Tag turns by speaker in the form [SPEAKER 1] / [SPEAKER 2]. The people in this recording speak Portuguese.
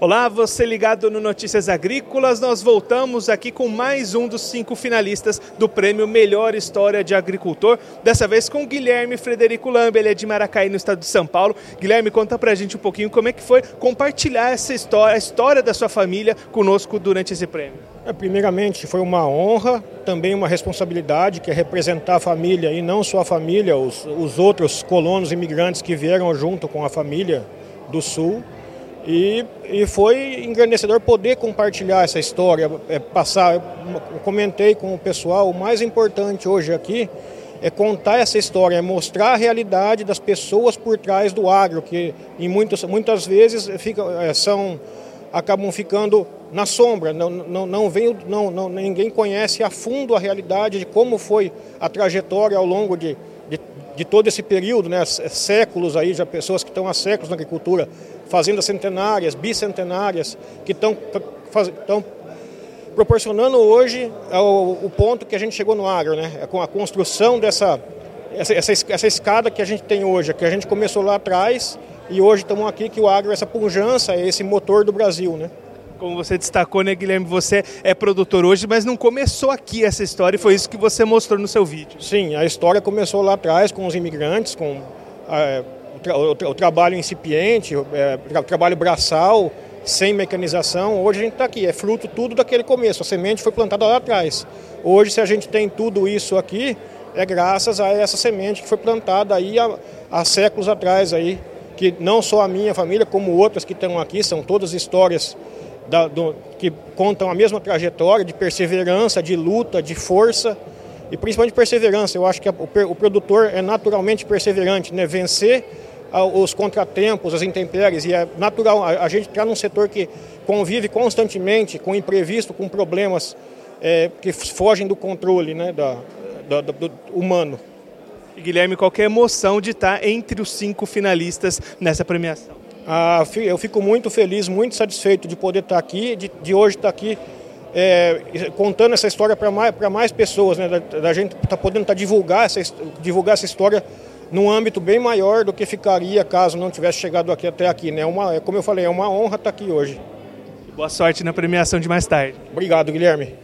[SPEAKER 1] Olá, você ligado no Notícias Agrícolas. Nós voltamos aqui com mais um dos cinco finalistas do prêmio Melhor História de Agricultor. Dessa vez com Guilherme Frederico Lambe, ele é de Maracaí, no estado de São Paulo. Guilherme, conta pra gente um pouquinho como é que foi compartilhar essa história, a história da sua família conosco durante esse prêmio.
[SPEAKER 2] É, primeiramente, foi uma honra, também uma responsabilidade, que é representar a família e não só a família, os, os outros colonos imigrantes que vieram junto com a família do Sul. E, e foi engrandecedor poder compartilhar essa história, é, passar. Eu comentei com o pessoal, o mais importante hoje aqui é contar essa história, é mostrar a realidade das pessoas por trás do agro, que em muitas, muitas vezes fica, é, são, acabam ficando na sombra, não, não, não, vem, não, não, ninguém conhece a fundo a realidade de como foi a trajetória ao longo de, de, de todo esse período, né, séculos aí, já pessoas que estão há séculos na agricultura, fazendas centenárias, bicentenárias, que estão proporcionando hoje o, ponto que a gente chegou no agro, né? É com a construção dessa essa, essa, essa, escada que a gente tem hoje, que a gente começou lá atrás e hoje estamos aqui que o agro é essa pujança, é esse motor do Brasil, né?
[SPEAKER 1] Como você destacou, né, Guilherme? Você é produtor hoje, mas não começou aqui essa história e foi isso que você mostrou no seu vídeo.
[SPEAKER 2] Sim, a história começou lá atrás com os imigrantes, com é, o, tra o, trabalho incipiente, é, o trabalho braçal, sem mecanização. Hoje a gente está aqui, é fruto tudo daquele começo. A semente foi plantada lá atrás. Hoje, se a gente tem tudo isso aqui, é graças a essa semente que foi plantada aí há, há séculos atrás aí, que não só a minha família, como outras que estão aqui, são todas histórias da, do, que contam a mesma trajetória de perseverança, de luta, de força e principalmente perseverança. Eu acho que a, o, o, produtor é naturalmente perseverante, né? Vencer a, os contratempos, as intempéries, e é natural a, a gente entrar num setor que convive constantemente com imprevisto, com problemas é, que fogem do controle né, da, da, do humano.
[SPEAKER 1] E Guilherme, qual é a emoção de estar entre os cinco finalistas nessa premiação?
[SPEAKER 2] Ah, eu fico muito feliz, muito satisfeito de poder estar aqui, de, de hoje estar aqui é, contando essa história para mais, mais pessoas, né? da, da gente estar tá podendo tá divulgar, essa, divulgar essa história num âmbito bem maior do que ficaria caso não tivesse chegado aqui até aqui. Né? Uma, como eu falei, é uma honra estar aqui hoje.
[SPEAKER 1] Boa sorte na premiação de mais tarde.
[SPEAKER 2] Obrigado, Guilherme.